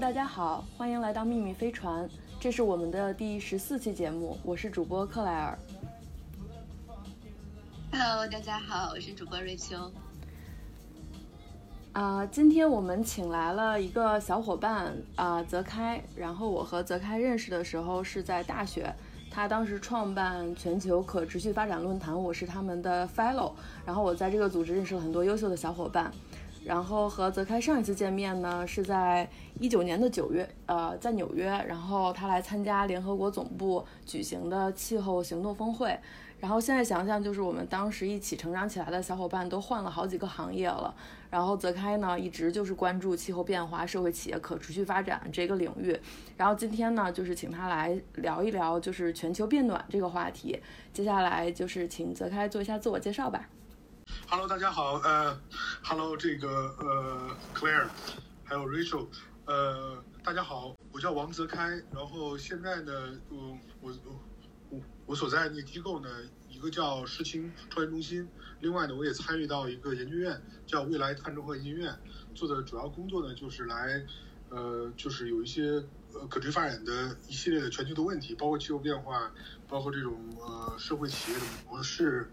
大家好，欢迎来到秘密飞船，这是我们的第十四期节目，我是主播克莱尔。Hello，大家好，我是主播瑞秋。啊、今天我们请来了一个小伙伴啊、泽开。然后我和泽开认识的时候是在大学，他当时创办全球可持续发展论坛，我是他们的 fellow。然后我在这个组织认识了很多优秀的小伙伴。然后和泽开上一次见面呢是在一九年的九月，呃，在纽约，然后他来参加联合国总部举行的气候行动峰会。然后现在想想，就是我们当时一起成长起来的小伙伴都换了好几个行业了。然后泽开呢，一直就是关注气候变化、社会企业可持续发展这个领域。然后今天呢，就是请他来聊一聊，就是全球变暖这个话题。接下来就是请泽开做一下自我介绍吧。Hello，大家好，呃，Hello，这个呃，Claire，还有 Rachel，呃，大家好，我叫王泽开，然后现在呢，嗯，我我我所在那个机构呢，一个叫世青创业中心，另外呢，我也参与到一个研究院，叫未来碳中和研究院，做的主要工作呢，就是来，呃，就是有一些呃可持续发展的一系列的全球的问题，包括气候变化，包括这种呃社会企业的模式，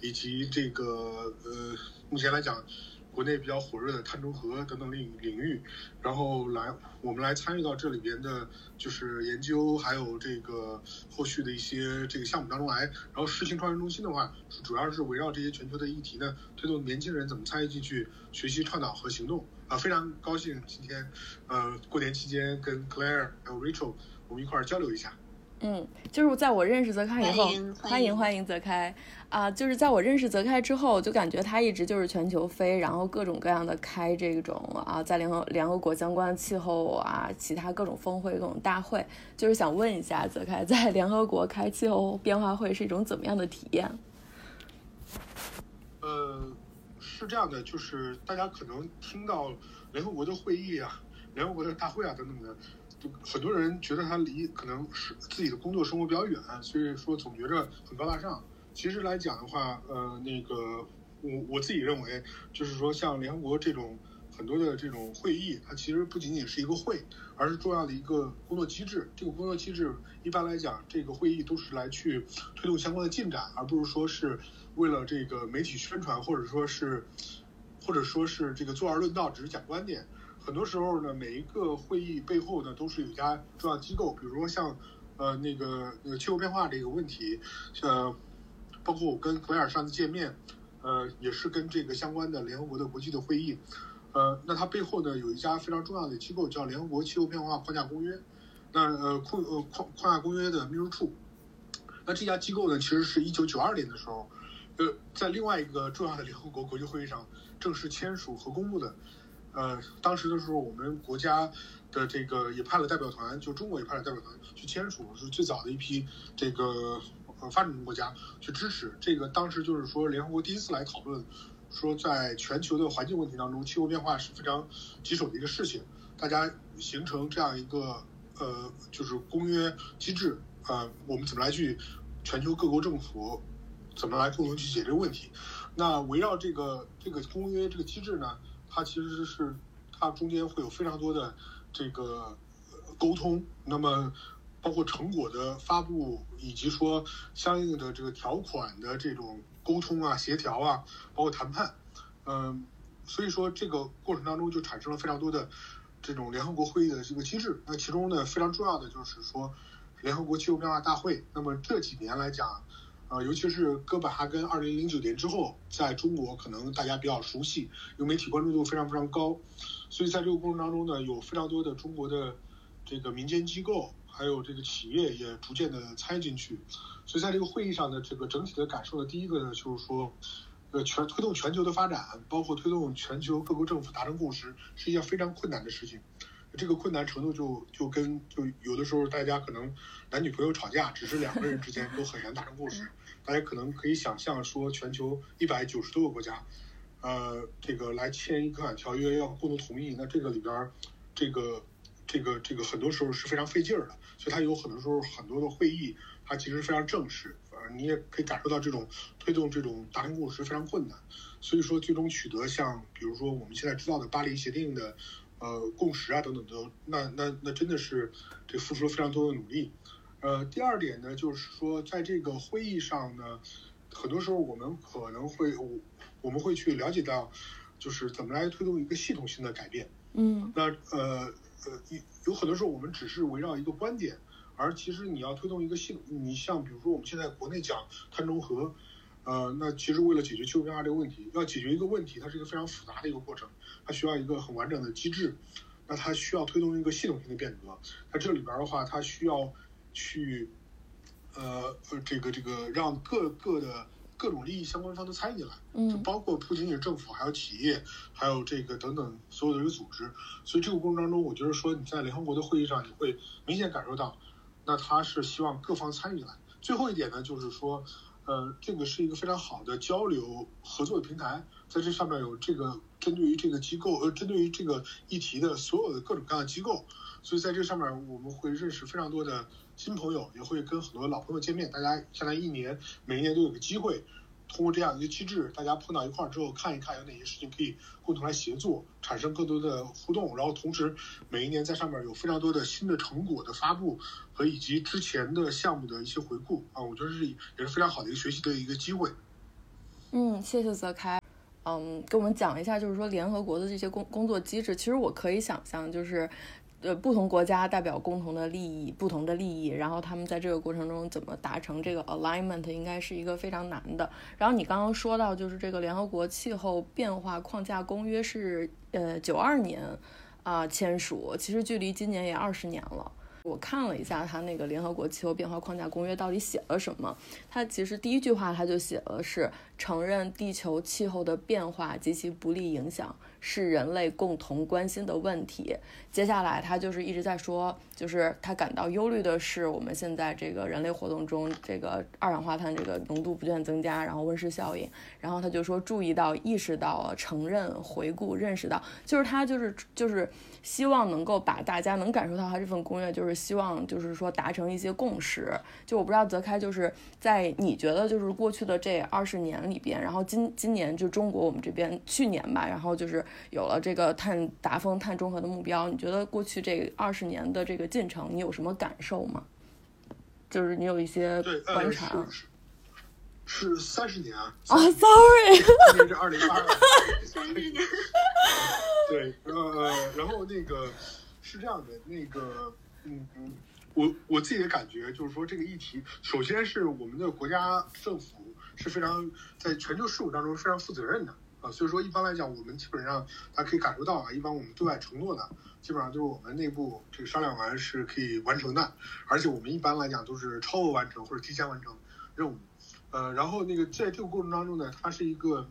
以及这个呃目前来讲，国内比较火热的碳中和等等领领域，然后来我们来参与到这里边的，就是研究还有这个后续的一些这个项目当中来。然后实行创新中心的话，主要是围绕这些全球的议题呢，推动年轻人怎么参与进去，学习倡导和行动。啊，非常高兴今天，呃，过年期间跟 Claire 还有 Rachel 我们一块儿交流一下。嗯，就是在我认识泽开以后，欢迎欢迎欢迎泽开。啊、就是在我认识泽开之后，我就感觉他一直就是全球飞，然后各种各样的开这种啊，在联合联合国相关的气候啊，其他各种峰会、各种大会，就是想问一下泽开，在 联合国开气候变化会是一种怎么样的体验？呃，是这样的，就是大家可能听到联合国的会议啊、联合国的大会啊等等的，就很多人觉得它离可能是自己的工作生活比较远，所以说总觉着很高大上。其实来讲的话，呃，那个我我自己认为，就是说像联合国这种很多的这种会议，它其实不仅仅是一个会，而是重要的一个工作机制。这个工作机制一般来讲，这个会议都是来去推动相关的进展，而不是说是为了这个媒体宣传，或者说是或者说是这个坐而论道，只是讲观点。很多时候呢，每一个会议背后呢，都是有一家重要机构，比如说像呃那个呃气候变化这个问题，呃，包括我跟格莱尔上次见面，呃，也是跟这个相关的联合国的国际的会议，呃，那它背后呢有一家非常重要的机构叫联合国气候变化框架公约，那呃框呃框框架公约的秘书处，那这家机构呢其实是一九九二年的时候，呃，在另外一个重要的联合国国际会议上正式签署和公布的。呃，当时的时候，我们国家的这个也派了代表团，就中国也派了代表团去签署，是最早的一批这个呃发展中国家去支持。这个当时就是说，联合国第一次来讨论，说在全球的环境问题当中，气候变化是非常棘手的一个事情，大家形成这样一个呃就是公约机制，呃，我们怎么来去全球各国政府怎么来共同去解决问题？那围绕这个这个公约这个机制呢？它其实是它中间会有非常多的这个沟通，那么包括成果的发布，以及说相应的这个条款的这种沟通啊、协调啊，包括谈判，嗯，所以说这个过程当中就产生了非常多的这种联合国会议的这个机制。那其中呢，非常重要的就是说联合国气候变化大会。那么这几年来讲，啊，尤其是哥本哈根二零零九年之后，在中国可能大家比较熟悉，因为媒体关注度非常非常高，所以在这个过程当中呢，有非常多的中国的这个民间机构，还有这个企业也逐渐的参与进去，所以在这个会议上的，这个整体的感受呢，第一个呢就是说，呃，全推动全球的发展，包括推动全球各国政府达成共识，是一件非常困难的事情。这个困难程度就就跟就有的时候大家可能男女朋友吵架，只是两个人之间都很难达成共识。大家可能可以想象说，全球一百九十多个国家，呃，这个来签一个坎条约要共同同意，那这个里边儿，这个这个这个很多时候是非常费劲儿的，所以它有很多时候很多的会议，它其实非常正式，呃，你也可以感受到这种推动这种达成共识非常困难。所以说，最终取得像比如说我们现在知道的巴黎协定的呃共识啊等等的，那那那真的是这付出了非常多的努力。呃，第二点呢，就是说在这个会议上呢，很多时候我们可能会我我们会去了解到，就是怎么来推动一个系统性的改变。嗯那呃呃，有有很多时候我们只是围绕一个观点，而其实你要推动一个系统，你像比如说我们现在国内讲碳中和，呃，那其实为了解决气候变化这个问题，要解决一个问题，它是一个非常复杂的一个过程，它需要一个很完整的机制，那它需要推动一个系统性的变革，那这里边的话，它需要去呃呃这个这个让各个的各种利益相关方都参与进来。就嗯包括不仅仅是政府，还有企业，还有这个等等所有的一个组织。所以这个过程当中，我觉得说你在联合国的会议上，你会明显感受到，那他是希望各方参与来。最后一点呢，就是说，呃，这个是一个非常好的交流合作的平台，在这上面有这个针对于这个机构，呃，针对于这个议题的所有的各种各样的机构，所以在这上面我们会认识非常多的新朋友，也会跟很多老朋友见面，大家将来一年每一年都有个机会。通过这样一个机制，大家碰到一块儿之后，看一看有哪些事情可以共同来协作，产生更多的互动，然后同时每一年在上面有非常多的新的成果的发布和以及之前的项目的一些回顾啊，我觉得是也是非常好的一个学习的一个机会。嗯，谢谢泽开。嗯，给我们讲一下，就是说联合国的这些工工作机制，其实我可以想象，就是。呃，不同国家代表共同的利益，不同的利益，然后他们在这个过程中怎么达成这个 alignment，应该是一个非常难的。然后你刚刚说到，就是这个联合国气候变化框架公约是呃九二年啊、签署，其实距离今年也二十年了。我看了一下它那个联合国气候变化框架公约到底写了什么，它其实第一句话它就写了是承认地球气候的变化及其不利影响是人类共同关心的问题。接下来他就是一直在说，就是他感到忧虑的是我们现在这个人类活动中这个二氧化碳这个浓度不断增加，然后温室效应，然后他就说注意到、意识到、承认、回顾、认识到，就是他就是就是希望能够把大家能感受到他这份公约，就是希望就是说达成一些共识。就我不知道泽开就是在你觉得就是过去的这二十年里边，然后今今年就中国我们这边去年吧，然后就是有了这个碳达峰、碳中和的目标，你觉得过去这二十年的这个进程，你有什么感受吗？就是你有一些对，呃，是观察。是是三十年啊，啊、s o r r y 今年是二零二二。三十年，对，呃，然后那个是这样的，那个，嗯嗯，我我自己的感觉就是说，这个议题，首先是我们的国家政府是非常在全球事务当中非常负责任的啊，所以说一般来讲，我们基本上大家可以感受到啊，一般我们对外承诺的，基本上就是我们内部这个商量完是可以完成的，而且我们一般来讲都是超额完成或者提前完成任务，呃，然后那个在这个过程当中呢，它是一个。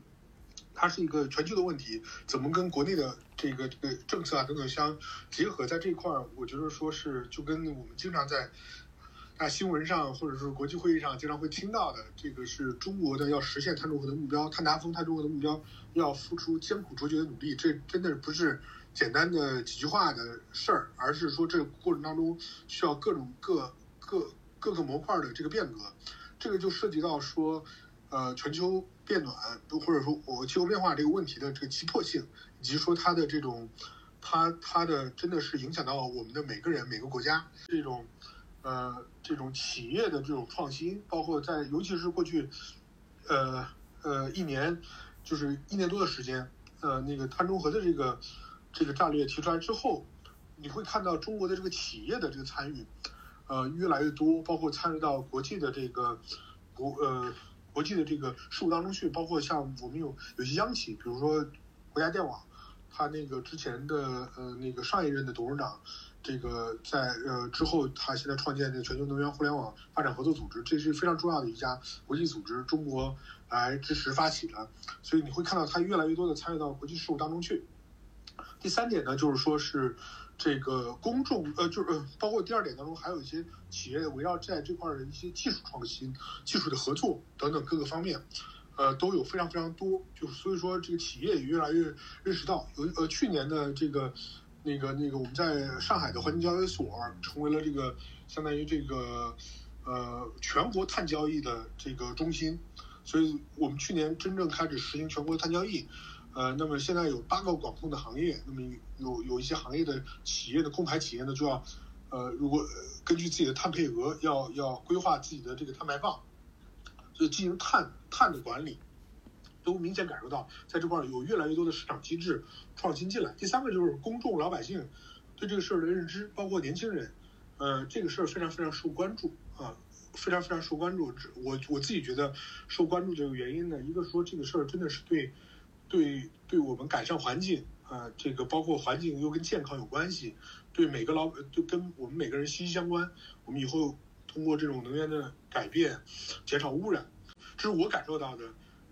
它是一个全球的问题，怎么跟国内的这个这个政策啊等等相结合，在这一块儿，我觉得说是就跟我们经常在啊新闻上或者是国际会议上经常会听到的，这个是中国的要实现碳中和的目标，碳达峰、碳中和的目标要付出艰苦卓绝的努力，这真的不是简单的几句话的事儿，而是说这个过程当中需要各种各各各个模块的这个变革，这个就涉及到说。呃，全球变暖或者说我气候变化这个问题的这个急迫性，以及说它的这种，它它的真的是影响到我们的每个人每个国家这种，呃，这种企业的这种创新，包括在尤其是过去，呃呃一年，就是一年多的时间，呃那个碳中和的这个这个战略提出来之后，你会看到中国的这个企业的这个参与，呃越来越多，包括参与到国际的这个国呃。国际的这个事务当中去，包括像我们有有些央企，比如说国家电网，它那个之前的呃那个上一任的董事长，这个在呃之后，他现在创建的全球能源互联网发展合作组织，这是非常重要的一家国际组织，中国来支持发起的，所以你会看到它越来越多的参与到国际事务当中去。第三点呢，就是说是。这个公众呃，就是呃，包括第二点当中，还有一些企业围绕在这块的一些技术创新、技术的合作等等各个方面，呃，都有非常非常多。就是所以说，这个企业也越来越认识到，有呃，去年的这个那个那个，我们在上海的环境交易所成为了这个相当于这个呃全国碳交易的这个中心，所以我们去年真正开始实行全国碳交易。呃，那么现在有八个管控的行业，那么有有一些行业的企业的控排企业呢，就要呃，如果根据自己的碳配额，要要规划自己的这个碳排放，所以进行碳碳的管理，都明显感受到在这块有越来越多的市场机制创新进来。第三个就是公众老百姓对这个事儿的认知，包括年轻人，呃，这个事儿非常非常受关注啊，非常非常受关注。我我自己觉得受关注这个原因呢，一个说这个事儿真的是对对对我们改善环境啊、这个包括环境又跟健康有关系，对每个老就跟我们每个人息息相关。我们以后通过这种能源的改变，减少污染，这是我感受到的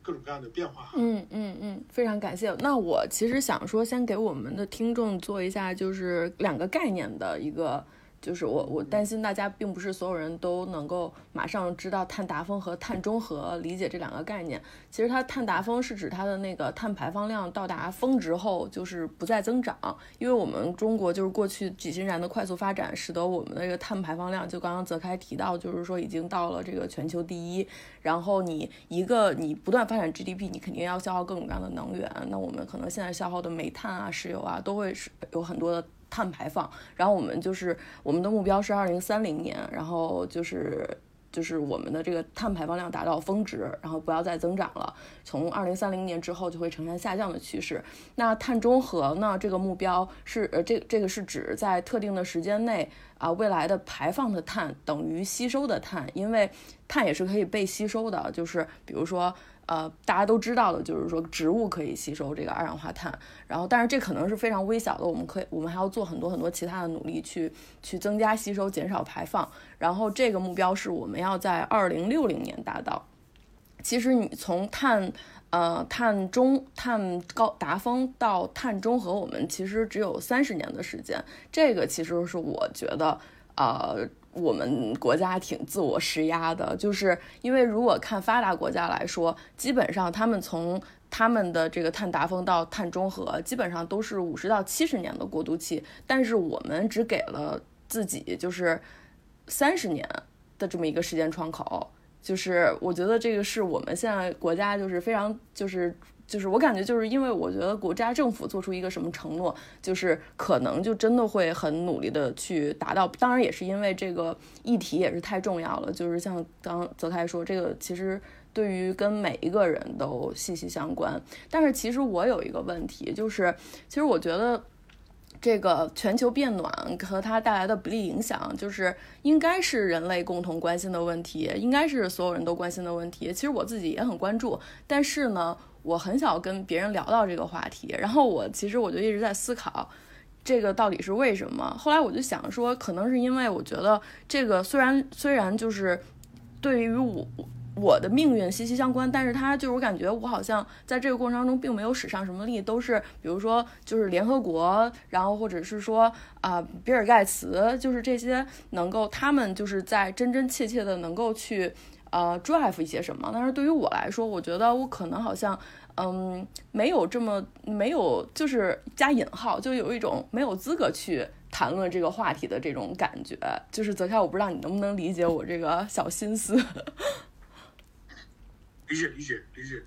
各种各样的变化。嗯嗯嗯，非常感谢。那我其实想说，先给我们的听众做一下，就是两个概念的一个。就是我，我担心大家并不是所有人都能够马上知道碳达峰和碳中和，理解这两个概念。其实它碳达峰是指它的那个碳排放量到达峰值后就是不再增长，因为我们中国就是过去几十年的快速发展，使得我们的这个碳排放量，就刚刚泽开提到，就是说已经到了这个全球第一。然后你一个你不断发展 GDP，你肯定要消耗各种各样的能源。那我们可能现在消耗的煤炭啊、石油啊，都会是有很多的。碳排放，然后我们就是我们的目标是二零三零年，然后就是就是我们的这个碳排放量达到峰值，然后不要再增长了。从二零三零年之后就会呈现下降的趋势。那碳中和呢？这个目标是呃，这这个是指在特定的时间内啊，未来的排放的碳等于吸收的碳，因为碳也是可以被吸收的，就是比如说。呃，大家都知道的，就是说植物可以吸收这个二氧化碳，然后但是这可能是非常微小的，我们可以，我们还要做很多很多其他的努力去去增加吸收，减少排放，然后这个目标是我们要在二零六零年达到。其实你从碳呃碳中碳高达峰到碳中和，我们其实只有三十年的时间，这个其实是我觉得呃。我们国家挺自我施压的，就是因为如果看发达国家来说，基本上他们从他们的这个碳达峰到碳中和，基本上都是五十到七十年的过渡期，但是我们只给了自己就是三十年的这么一个时间窗口，就是我觉得这个是我们现在国家就是非常就是。就是我感觉，就是因为我觉得国家政府做出一个什么承诺，就是可能就真的会很努力的去达到。当然也是因为这个议题也是太重要了，就是像刚泽开说，这个其实对于跟每一个人都息息相关。但是其实我有一个问题，就是其实我觉得这个全球变暖和它带来的不利影响，就是应该是人类共同关心的问题，应该是所有人都关心的问题。其实我自己也很关注，但是呢。我很少跟别人聊到这个话题，然后我其实我就一直在思考，这个到底是为什么？后来我就想说，可能是因为我觉得这个虽然虽然就是对于我我的命运息息相关，但是它就是我感觉我好像在这个过程当中并没有使上什么力，都是比如说就是联合国，然后或者是说啊比尔盖茨，就是这些能够他们就是在真真切切的能够去。呃，drive 一些什么？但是对于我来说，我觉得我可能好像，嗯，没有这么没有，就是加引号，就有一种没有资格去谈论这个话题的这种感觉。就是泽天，我不知道你能不能理解我这个小心思。理解，理解，理解。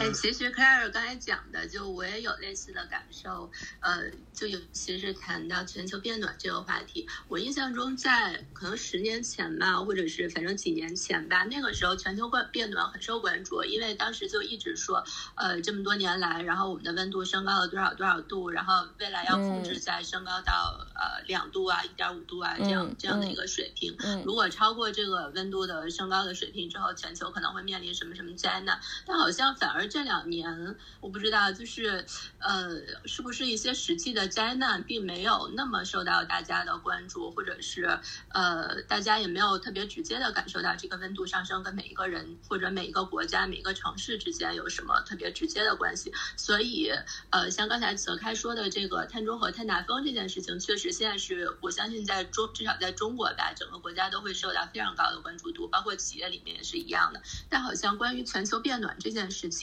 哎，其实 Claire 刚才讲的，就我也有类似的感受。呃，就尤其是谈到全球变暖这个话题，我印象中在可能十年前吧，或者是反正几年前吧，那个时候全球变变暖很受关注，因为当时就一直说，呃，这么多年来，然后我们的温度升高了多少多少度，然后未来要控制在升高到呃两度啊、一点五度啊这样这样的一个水平。如果超过这个温度的升高的水平之后，全球可能会面临什么什么灾难？但好像反。而这两年，我不知道，就是呃，是不是一些实际的灾难并没有那么受到大家的关注，或者是呃，大家也没有特别直接的感受到这个温度上升跟每一个人或者每一个国家、每一个城市之间有什么特别直接的关系。所以，呃，像刚才泽开说的这个碳中和、碳达峰这件事情，确实现在是我相信在中至少在中国吧，整个国家都会受到非常高的关注度，包括企业里面也是一样的。但好像关于全球变暖这件事情，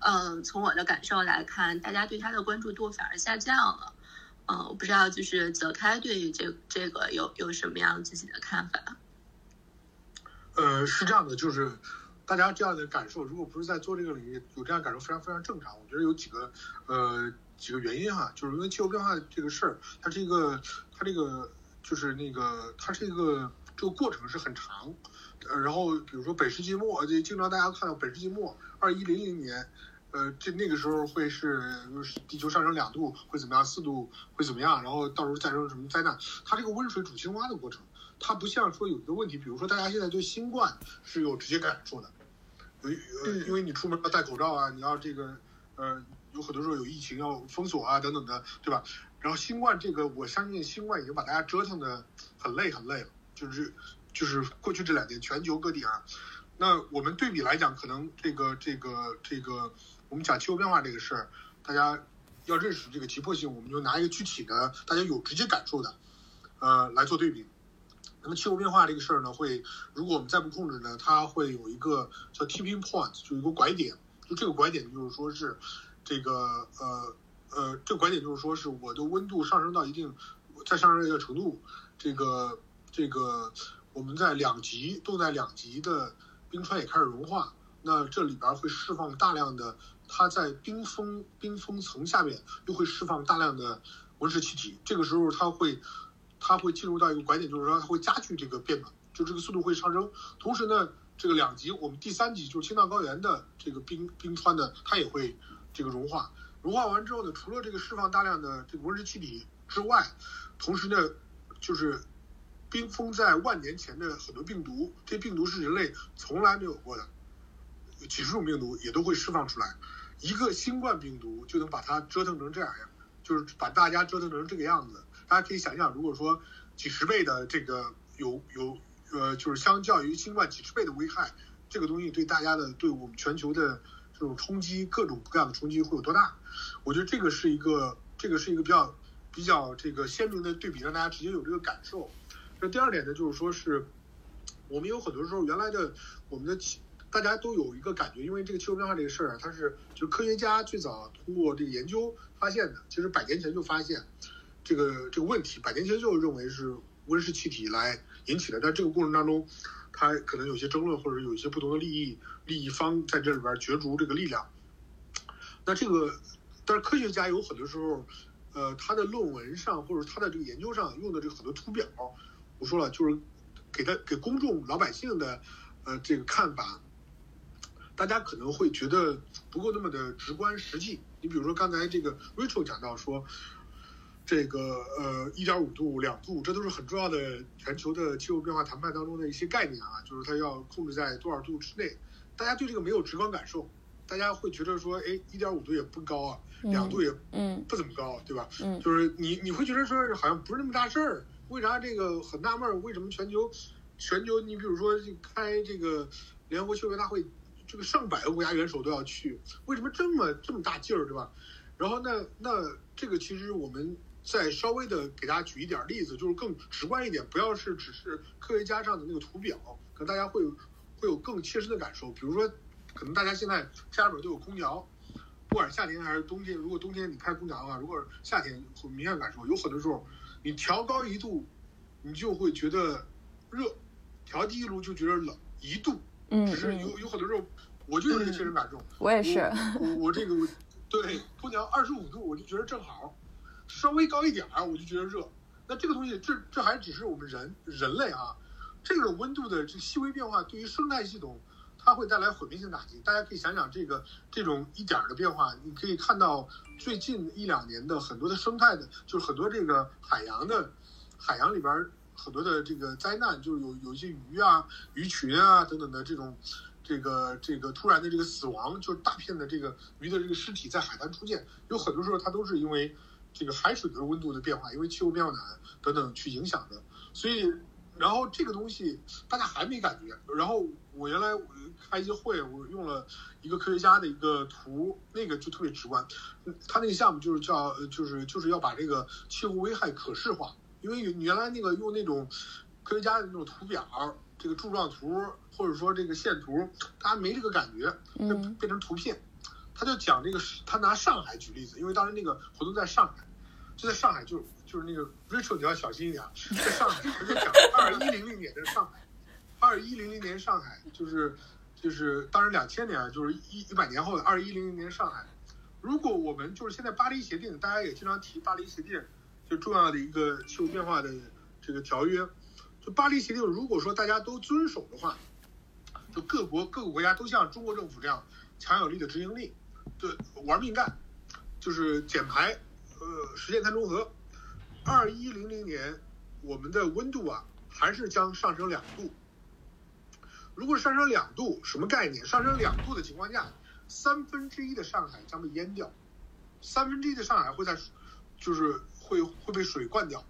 嗯，从我的感受来看，大家对他的关注度反而下降了。嗯，我不知道就是泽开对于这这个有有什么样自己的看法？呃，是这样的，就是大家这样的感受，如果不是在做这个领域有这样感受，非常非常正常。我觉得有几个呃几个原因哈，就是因为气候变化这个事儿，它这个它这个就是那个它这个这个过程是很长。呃，然后比如说本世纪末，就经常大家看到本世纪末二一零零年，呃，这那个时候会是地球上升两度会怎么样，四度会怎么样，然后到时候再生什么灾难，它这个温水煮青蛙的过程。它不像说有一个问题，比如说大家现在对新冠是有直接感受的，有呃，因为你出门要戴口罩啊，你要这个呃，有很多时候有疫情要封锁啊等等的，对吧？然后新冠这个，我相信新冠已经把大家折腾的很累很累了，就是就是过去这两年全球各地啊，那我们对比来讲，可能这个这个这个我们讲气候变化这个事儿，大家要认识这个急迫性，我们就拿一个具体的大家有直接感受的，呃来做对比。那么气候变化这个事儿呢，会如果我们再不控制呢，它会有一个叫 tipping point，就一个拐点。就这个拐点就是说是这个呃呃，这个拐点就是说是我的温度上升到一定再上升一个程度，这个这个我们在两极都在两极的冰川也开始融化，那这里边会释放大量的它在冰封冰封层下面又会释放大量的温室气体，这个时候它会。它会进入到一个拐点，就是说它会加剧这个变暖，就这个速度会上升。同时呢，这个两极，我们第三极就是青藏高原的这个冰冰川呢，它也会这个融化。融化完之后呢，除了这个释放大量的这个温室气体之外，同时呢，就是冰封在万年前的很多病毒，这病毒是人类从来没有过的，几十种病毒也都会释放出来。一个新冠病毒就能把它折腾成这样呀，就是把大家折腾成这个样子。大家可以想象，如果说几十倍的这个有有呃，就是相较于新冠几十倍的危害，这个东西对大家的对我们全球的这种冲击，各种各样的冲击会有多大？我觉得这个是一个这个是一个比较比较这个鲜明的对比，让大家直接有这个感受。那第二点呢，就是说是我们有很多时候原来的我们的，大家都有一个感觉，因为这个气候变化这个事儿啊，它是就科学家最早通过这个研究发现的，其实百年前就发现。这个这个问题，百年前就认为是温室气体来引起的，但这个过程当中，它可能有些争论，或者有一些不同的利益利益方在这里边角逐这个力量。那这个，但是科学家有很多时候，呃，他的论文上或者他的这个研究上用的这个很多图表，我说了，就是给他给公众老百姓的呃这个看法，大家可能会觉得不够那么的直观实际。你比如说刚才这个 Rachel 讲到说。这个呃，一点五度、两度，这都是很重要的全球的气候变化谈判当中的一些概念啊，就是它要控制在多少度之内。大家对这个没有直观感受，大家会觉得说，哎，一点五度也不高啊，两度也嗯不怎么高，对吧？嗯就是你你会觉得说好像不是那么大事儿，为啥这个很纳闷？为什么全球全球你比如说开这个联合国气候大会，这个上百个国家元首都要去，为什么这么这么大劲儿，对吧？然后那那这个其实我们。再稍微的给大家举一点例子，就是更直观一点，不要是只是科学家上的那个图表，可能大家会有会有更切身的感受。比如说，可能大家现在家里边都有空调，不管是夏天还是冬天，如果冬天你开空调的话，如果夏天会明显感受，有很多时候你调高一度，你就会觉得热；调低一度就觉得冷一度。嗯只是有有很多时候，我就有这个切身感受。我也是。我我这个对空调二十五度，我就觉得正好。稍微高一点儿，我就觉得热。那这个东西，这这还只是我们人人类啊，这个温度的这细微变化对于生态系统，它会带来毁灭性打击。大家可以想想这个这种一点儿的变化，你可以看到最近一两年的很多的生态的，就是很多这个海洋的海洋里边很多的这个灾难，就是有有一些鱼啊、鱼群啊等等的这种这个这个突然的这个死亡，就是大片的这个鱼的这个尸体在海滩出现，有很多时候它都是因为。这个海水的温度的变化，因为气候变暖等等去影响的，所以，然后这个东西大家还没感觉。然后我原来开一些会，我用了一个科学家的一个图，那个就特别直观。他那个项目就是叫，就是就是要把这个气候危害可视化，因为原来那个用那种科学家的那种图表，这个柱状图或者说这个线图，大家没这个感觉，嗯，变成图片。他就讲这个，他拿上海举例子，因为当时那个活动在上海。就在上海，就是就是那个 Rachel，你要小心一点啊，在上海，他就讲二一零零年的上海，二一零零年上海就是就是当然两千年啊，就是一一百年后的二一零零年上海。如果我们就是现在巴黎协定，大家也经常提巴黎协定，就重要的一个气候变化的这个条约。就巴黎协定，如果说大家都遵守的话，就各国各个国家都像中国政府这样强有力的执行力，对玩命干，就是减排，呃，实现碳中和。二一零零年，我们的温度啊，还是将上升两度。如果上升两度，什么概念？上升两度的情况下，三分之一的上海将被淹掉，三分之一的上海会在，就是会会被水灌掉。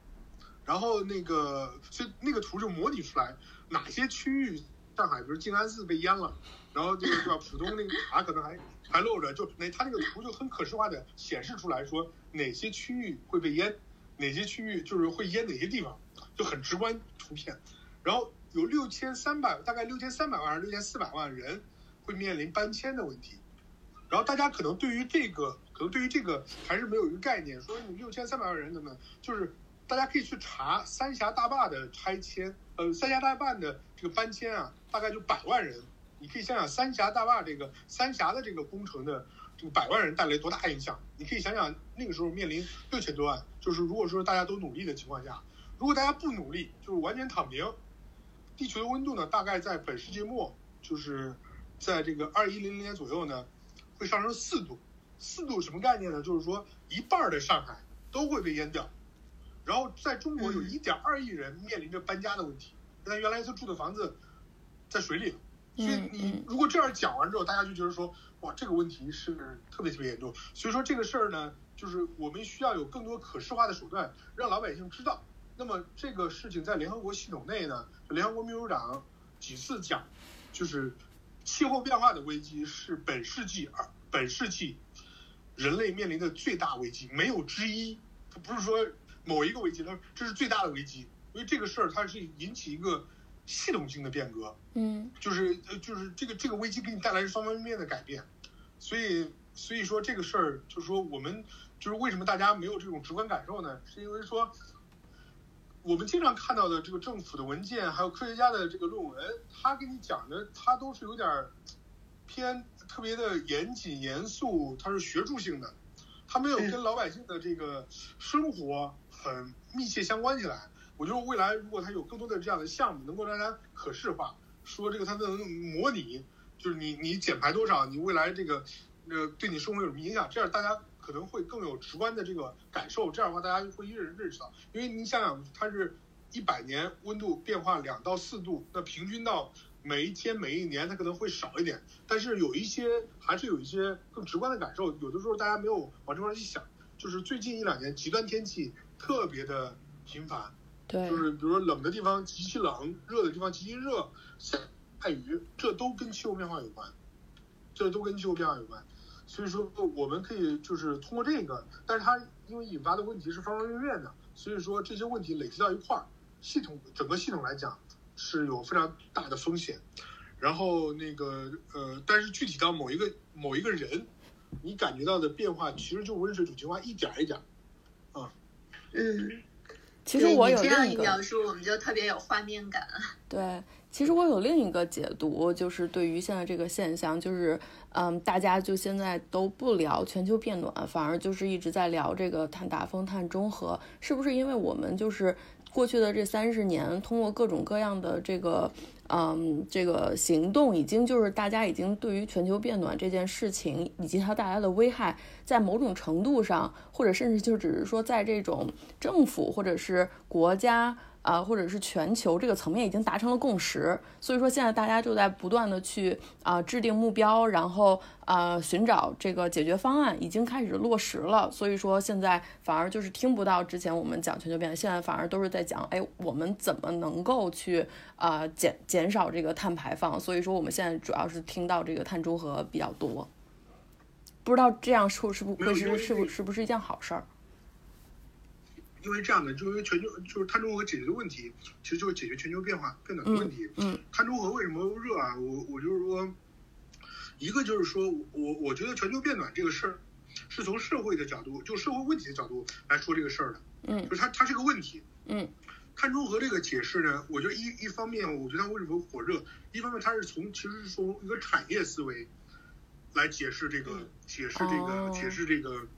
然后那个，所以那个图就模拟出来哪些区域上海，比如静安寺被淹了，然后这个叫？浦东那个塔可能还还露着，就那它那个图就很可视化的显示出来说哪些区域会被淹，哪些区域就是会淹哪些地方，就很直观图片。然后有六千三百，大概六千三百万还是六千四百万人会面临搬迁的问题。然后大家可能对于这个，可能对于这个还是没有一个概念，说你六千三百万人怎么，就是大家可以去查三峡大坝的拆迁，呃，三峡大坝的这个搬迁啊，大概就百万人。你可以想想三峡大坝这个三峡的这个工程的这个百万人带来多大影响？你可以想想那个时候面临六千多万，就是如果说大家都努力的情况下，如果大家不努力，就是完全躺平，地球的温度呢，大概在本世纪末，就是在这个二一零零年左右呢，会上升四度。四度什么概念呢？就是说一半儿的上海都会被淹掉。然后在中国有嗯一点二亿人面临着搬家的问题，那原来他住的房子在水里了。所以嗯你嗯如果这样讲完之后，大家就觉得说，哇，这个问题是特别特别严重。所以说这个事儿呢，就是我们需要有更多可视化的手段，让老百姓知道。那么这个事情在联合国系统内呢，联合国秘书长几次讲，就是气候变化的危机是本世纪二本世纪人类面临的最大危机，没有之一。它不是说某一个危机，它这是最大的危机，因为这个事儿它是引起一个系统性的变革。嗯就是呃就是这个这个危机给你带来是方方面面的改变，所以所以说这个事儿就是说我们就是为什么大家没有这种直观感受呢？是因为说我们经常看到的这个政府的文件，还有科学家的这个论文，他给你讲的他都是有点儿偏特别的严谨严肃，它是学术性的，他没有跟老百姓的这个生活很密切相关起来。我觉得未来如果它有更多的这样的项目，能够让它可视化，说这个它能模拟，就是你你减排多少，你未来这个呃对你生活有什么影响，这样大家可能会更有直观的这个感受。这样的话，大家会一人认识到，因为你想想，它是一百年温度变化两到四度，那平均到每一天每一年它可能会少一点，但是有一些还是有一些更直观的感受。有的时候大家没有往这方面去想，就是最近一两年极端天气特别的频繁。对就是比如说冷的地方极其冷，热的地方极其热，下雨，这都跟气候变化有关，这都跟气候变化有关。所以说，我们可以就是通过这个，但是它因为引发的问题是方方面面的，所以说这些问题累积到一块儿，系统整个系统来讲是有非常大的风险。然后那个呃，但是具体到某一个某一个人，你感觉到的变化，其实就温水煮青蛙，一点儿一点儿。嗯，其实我对你这样一个一描述，我们就特别有画面感。对，其实我有另一个解读，就是对于现在这个现象，就是嗯，大家就现在都不聊全球变暖，反而就是一直在聊这个碳达峰、碳中和，是不是因为我们就是过去的这三十年，通过各种各样的这个嗯这个行动，已经就是大家已经对于全球变暖这件事情以及它带来的危害，在某种程度上，或者甚至就只是说在这种政府或者是国家。啊、或者是全球这个层面已经达成了共识，所以说现在大家就在不断的去啊、制定目标，然后啊、寻找这个解决方案，已经开始落实了。所以说现在反而就是听不到之前我们讲全球变暖，现在反而都是在讲，哎，我们怎么能够去啊、减减少这个碳排放？所以说我们现在主要是听到这个碳中和比较多，不知道这样是是不会是是不是不是一件好事儿？因为这样的，就因为全球就是碳中和解决的问题，其实就是解决全球变化变暖的问题。嗯碳中和为什么热啊？我我就是说，一个就是说我我觉得全球变暖这个事儿，是从社会的角度，就社会问题的角度来说这个事儿的，嗯就是它它是个问题。嗯碳中和这个解释呢，我觉得一一方面，我觉得它为什么火热，一方面它是从其实是从一个产业思维来解释这个嗯解释这个哦解释这个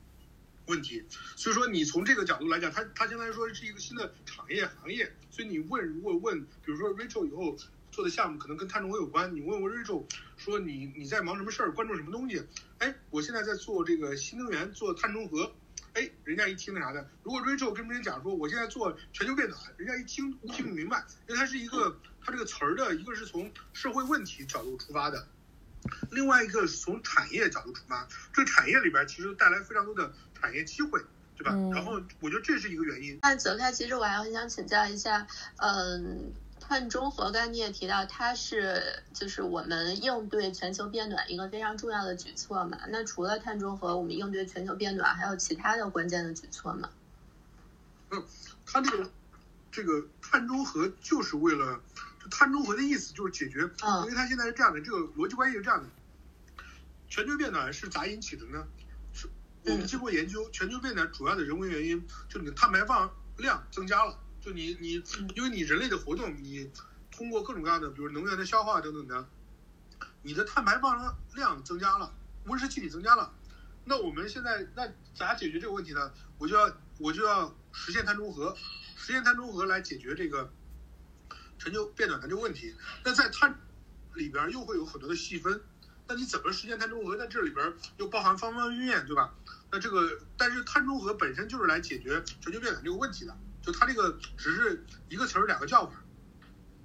问题。所以说你从这个角度来讲，它它相当于说是一个新的产业行业。所以你问如果问，比如说 Rachel 以后做的项目可能跟碳中和有关，你问问 Rachel 说你你在忙什么事儿，关注什么东西？哎，我现在在做这个新能源，做碳中和。哎，人家一听那啥的，如果 Rachel 跟别人讲说我现在做全球变暖，人家一听听不明白，因为它是一个它这个词儿的一个是从社会问题角度出发的，另外一个是从产业角度出发。这个产业里边其实带来非常多的产业机会，对吧？嗯然后我觉得这是一个原因。那泽开，其实我还很想请教一下，嗯，碳中和，刚才你也提到，它是就是我们应对全球变暖一个非常重要的举措嘛。那除了碳中和，我们应对全球变暖还有其他的关键的举措吗？嗯它这个这个碳中和就是为了，就碳中和的意思就是解决，嗯因为它现在是这样的，这个逻辑关系是这样的，全球变暖是咋引起的呢？是我们嗯经过研究，全球变暖主要的人为原因就你的碳排放量增加了，就你你因为你人类的活动，你通过各种各样的，比如能源的消耗等等的，你的碳排放量增加了，温室气体增加了。那我们现在那咋解决这个问题呢？我就要我就要实现碳中和，实现碳中和来解决这个全球变暖的这个问题。那在它里边又会有很多的细分，那你怎么实现碳中和？在这里边又包含方方面面，对吧？那这个但是碳中和本身就是来解决全球变暖这个问题的，就它这个只是一个词儿两个叫法。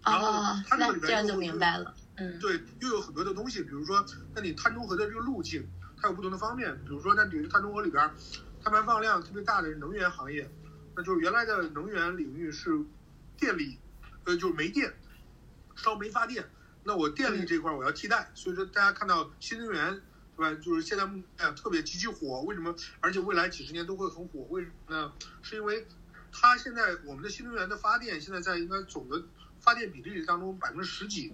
然后哦，它这个里边又明白了。嗯对，又有很多的东西，比如说，那你碳中和的这个路径，它有不同的方面，比如说，那比如碳中和里边，碳排放量特别大的能源行业，那就是原来的能源领域是电力，呃，就是煤电，烧煤发电。那我电力这块儿我要替代，所以说大家看到新能源，对吧？就是现在哎呀特别极其火，为什么？而且未来几十年都会很火，为什么呢？是因为它现在我们的新能源的发电现在在应该总的发电比例当中百分之十几，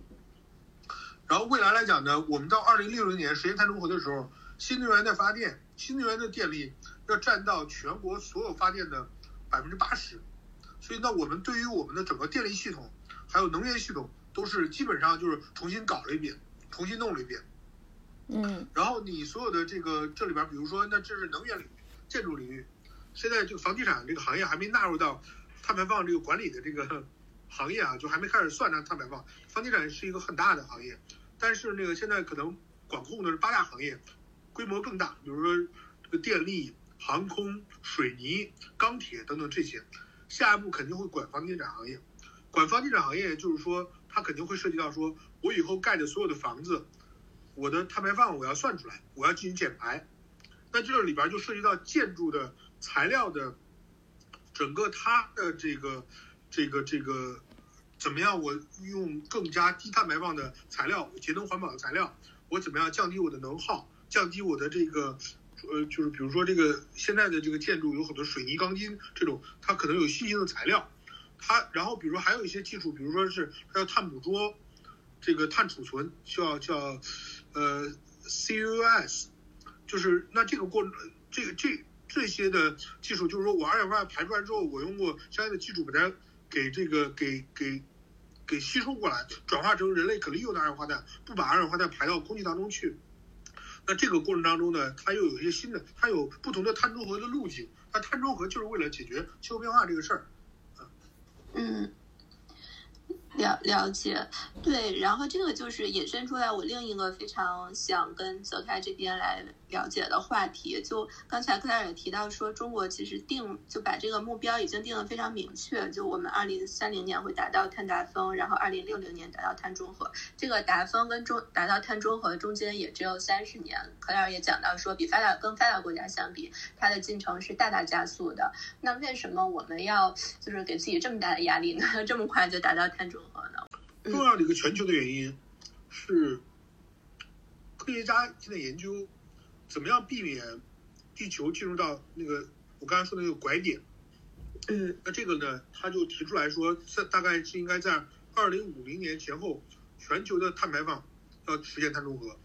然后未来来讲呢，我们到二零六零年实现碳中和的时候，新能源的发电，新能源的电力要占到全国所有发电的百分之八十，所以那，我们对于我们的整个电力系统还有能源系统都是基本上就是重新搞了一遍，重新弄了一遍。嗯然后你所有的这个这里边，比如说，那这是能源领域、建筑领域，现在这个房地产这个行业还没纳入到碳排放这个管理的这个 行业啊，就还没开始算上碳排放。房地产是一个很大的行业，但是那个现在可能管控的是八大行业，规模更大，比如说这个电力、航空、水泥、钢铁等等这些。下一步肯定会管房地产行业，管房地产行业就是说，它肯定会涉及到说，我以后盖的所有的房子。我的碳排放我要算出来，我要进行减排。那这里边就涉及到建筑的材料的整个它的这个这个这个怎么样？我用更加低碳排放的材料，节能环保的材料，我怎么样降低我的能耗，降低我的这个呃，就是比如说这个现在的这个建筑有很多水泥、钢筋这种，它可能有新型的材料，它然后比如说还有一些技术，比如说是它要碳捕捉，这个碳储存叫叫呃 CUS，就是那这个过，这个这这些的技术，就是说我二氧化碳排出来之后，我用过相应的技术把它给这个给给给吸收过来，转化成人类可利用的二氧化碳，不把二氧化碳排到空气当中去。那这个过程当中呢，它又有一些新的，它有不同的碳中和的路径。那碳中和就是为了解决气候变化这个事儿。啊嗯，了了解，对，然后这个就是引申出来我另一个非常想跟泽开这边来了解的话题。就刚才克莱尔也提到说，中国其实定就把这个目标已经定得非常明确，就我们二零三零年会达到碳达峰，然后二零六零年达到碳中和。这个达峰跟中达到碳中和中间也只有三十年。克莱尔也讲到说，比发达跟发达国家相比，它的进程是大大加速的。那为什么我们要就是给自己这么大的压力呢？这么快就达到碳中重要的一个全球的原因是，科学家现在研究怎么样避免地球进入到那个我刚才说的那个拐点。嗯那这个呢，他就提出来说，在大概是应该在二零五零年前后，全球的碳排放要实现碳中和。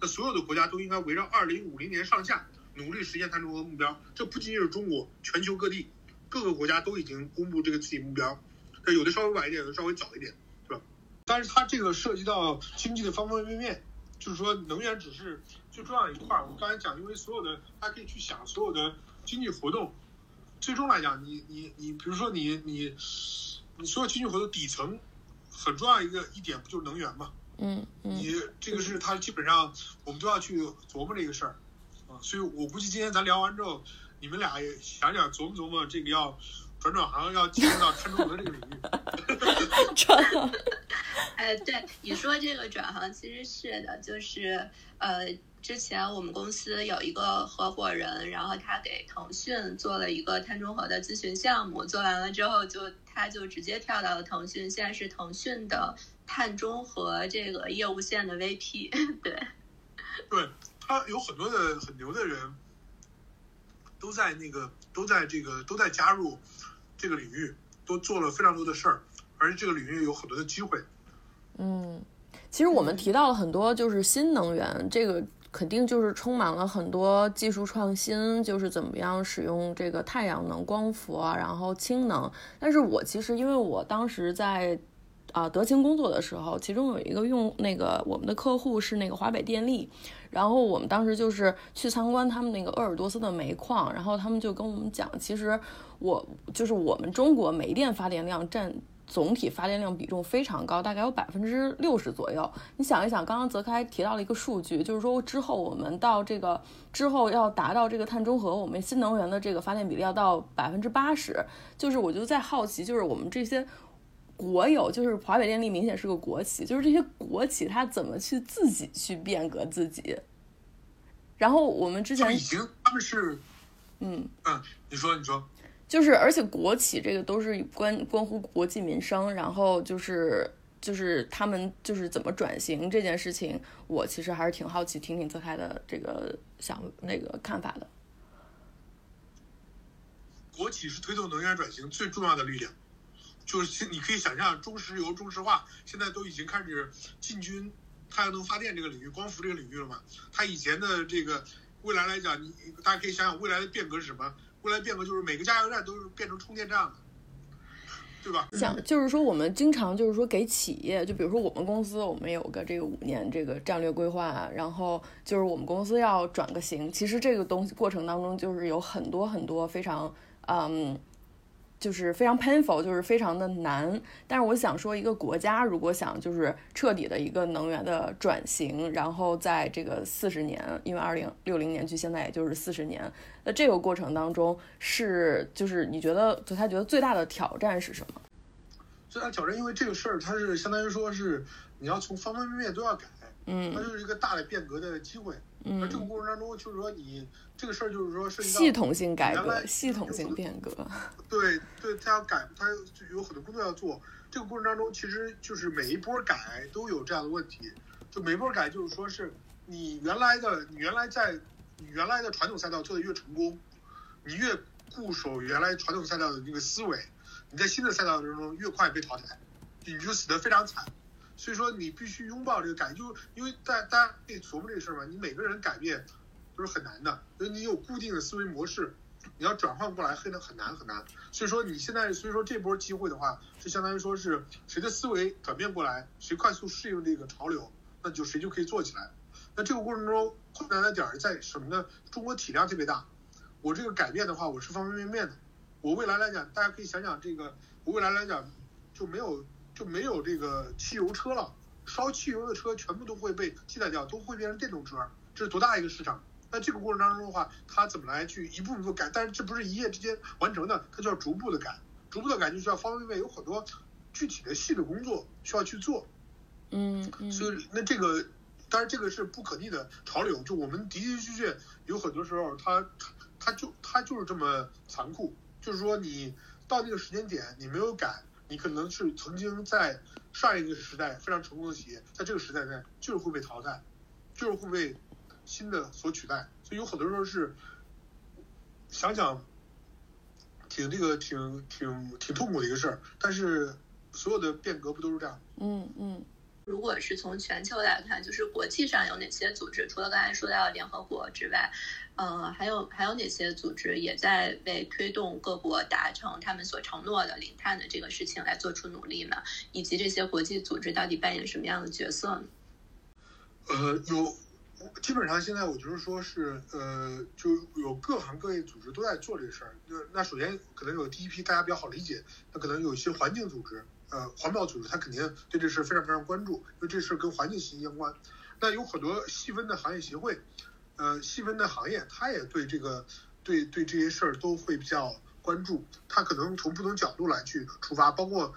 那所有的国家都应该围绕二零五零年上下努力实现碳中和目标。这不仅仅是中国，全球各地各个国家都已经公布这个自己目标，这有的稍微晚一点，有的稍微早一点，对吧？但是它这个涉及到经济的方方面面，就是说能源只是最重要的一块儿。我们刚才讲，因为所有的大家可以去想所有的经济活动，最终来讲，你你你，比如说你你你所有经济活动底层很重要一个一点不就是能源吗？嗯嗯你这个是它基本上我们都要去琢磨这个事儿啊，所以我估计今天咱聊完之后，你们俩也想想琢磨琢磨这个要转转行，要进入到碳中和这个领域。转行，哎，对你说这个转行其实是的，就是呃，之前我们公司有一个合伙人，然后他给腾讯做了一个碳中和的咨询项目，做完了之后就他就直接跳到了腾讯，现在是腾讯的碳中和这个业务线的 VP，对。对他有很多的很牛的人，都在那个都在这个都在加入这个领域，都做了非常多的事儿，而且这个领域有很多的机会。嗯，其实我们提到了很多，就是新能源这个。肯定就是充满了很多技术创新，就是怎么样使用这个太阳能、光伏啊，然后氢能。但是我其实因为我当时在啊、德勤工作的时候，其中有一个用那个我们的客户是那个华北电力，然后我们当时就是去参观他们那个鄂尔多斯的煤矿，然后他们就跟我们讲，其实我就是我们中国煤电发电量占总体发电量比重非常高，大概有百分之六十左右。你想一想，刚刚泽开提到了一个数据，就是说之后我们到这个之后要达到这个碳中和，我们新能源的这个发电比例要到百分之八十。就是我就在好奇，就是我们这些国有，就是华北电力明显是个国企，就是这些国企它怎么去自己去变革自己？然后我们之前就已经他们是嗯。嗯，你说你说，就是，而且国企这个都是关关乎国计民生，然后就是就是他们就是怎么转型这件事情，我其实还是挺好奇，听听泽开的这个想那个看法的。国企是推动能源转型最重要的力量。就是你可以想象，中石油、中石化现在都已经开始进军太阳能发电这个领域、光伏这个领域了嘛？它以前的这个未来来讲，你大家可以想想未来的变革是什么？未来变革就是每个加油站都是变成充电站了，对吧？想就是说，我们经常就是说给企业，就比如说我们公司，我们有个这个五年这个战略规划，然后就是我们公司要转个型，其实这个东西过程当中就是有很多很多非常嗯。就是非常 painful，就是非常的难。但是我想说，一个国家如果想就是彻底的一个能源的转型，然后在这个四十年，因为二零六零年距现在也就是四十年，那这个过程当中是就是你觉得就他觉得最大的挑战是什么？最大挑战，因为这个事儿它是相当于说是你要从方方面面都要改，它嗯就是一个大的变革的机会。而这个嗯，过程当中，就是说你这个事儿就是说涉及到系统性改革，系统性变革。对对，他要改，他就有很多工作要做。这个过程当中，其实就是每一波改都有这样的问题。就每一波改，就是说是你原来的，你原来在你原来的传统赛道做的越成功，你越固守原来传统赛道的那个思维，你在新的赛道当中越快被淘汰，你就死得非常惨。所以说，你必须拥抱这个改变，就因为大大家可以琢磨这个事儿嘛，你每个人改变都是很难的，因为你有固定的思维模式，你要转换过来很难很难很难。所以说你现在，所以说这波机会的话，就相当于说是谁的思维转变过来，谁快速适应这个潮流，那就谁就可以做起来。那这个过程中困难的点儿在什么呢？中国体量特别大，我这个改变的话，我是方方面面的。我未来来讲，大家可以想想这个，我未来来讲就没有就没有这个汽油车了，烧汽油的车全部都会被替代掉，都会变成电动车，这是多大一个市场？那这个过程当中的话，它怎么来去一步一步改？但是这不是一夜之间完成的，它就要逐步的改，逐步的改就需要方方面面有很多具体的细的工作需要去做。嗯嗯所以那这个，当然这个是不可逆的潮流，就我们的的确确有很多时候它它就它就是这么残酷，就是说你到那个时间点你没有改，你可能是曾经在上一个时代非常成功的企业，在这个时代内就是会被淘汰，就是会被新的所取代，所以有很多时候是想想挺这个挺挺挺痛苦的一个事儿，但是所有的变革不都是这样？嗯嗯如果是从全球来看，就是国际上有哪些组织？除了刚才说到联合国之外，呃，还有还有哪些组织也在为推动各国达成他们所承诺的零碳的这个事情来做出努力呢？以及这些国际组织到底扮演什么样的角色呢？呃，有，基本上现在我觉得说是，呃，就有各行各业组织都在做这事儿。那那首先可能有第一批大家比较好理解，那可能有一些环境组织，呃，环保组织，它肯定对这事非常非常关注，因为这事跟环境息息相关。那有很多细分的行业协会，呃，细分的行业，它也对这个对对这些事儿都会比较关注，它可能从不同角度来去出发，包括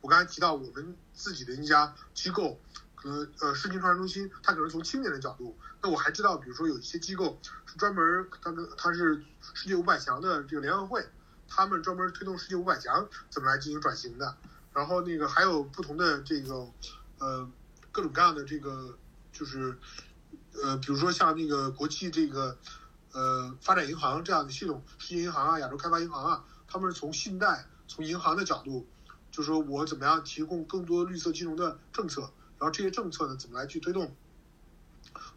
我刚才提到我们自己的一家机构。可能呃，世金创新中心，它可能从青年的角度。那我还知道，比如说有一些机构是专门，它跟它是世界五百强的这个联合会，他们专门推动世界五百强怎么来进行转型的。然后那个还有不同的这个呃各种各样的这个就是呃，比如说像那个国际这个呃发展银行这样的系统，世界银行啊、亚洲开发银行啊，他们是从信贷、从银行的角度，就是说我怎么样提供更多绿色金融的政策。然后这些政策呢，怎么来去推动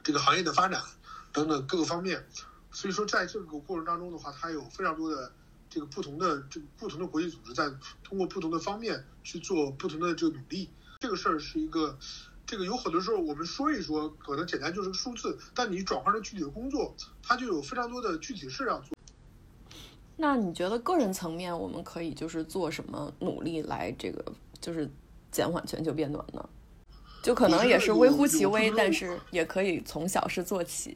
这个行业的发展等等各个方面？所以说，在这个过程当中的话，它有非常多的这个不同的这个不同的国际组织在通过不同的方面去做不同的这个努力。这个事儿是一个，这个有很多时候我们说一说，可能简单就是个数字，但你转换成具体的工作，它就有非常多的具体事要做。那你觉得个人层面，我们可以就是做什么努力来这个就是减缓全球变暖呢？就可能也是微乎其微，但是也可以从小事做起。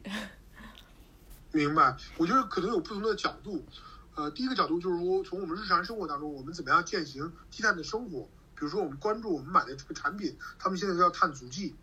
明白，我觉得可能有不同的角度。呃，第一个角度就是说，从我们日常生活当中，我们怎么样践行低碳的生活？比如说，我们关注我们买的这个产品，他们现在叫碳足迹，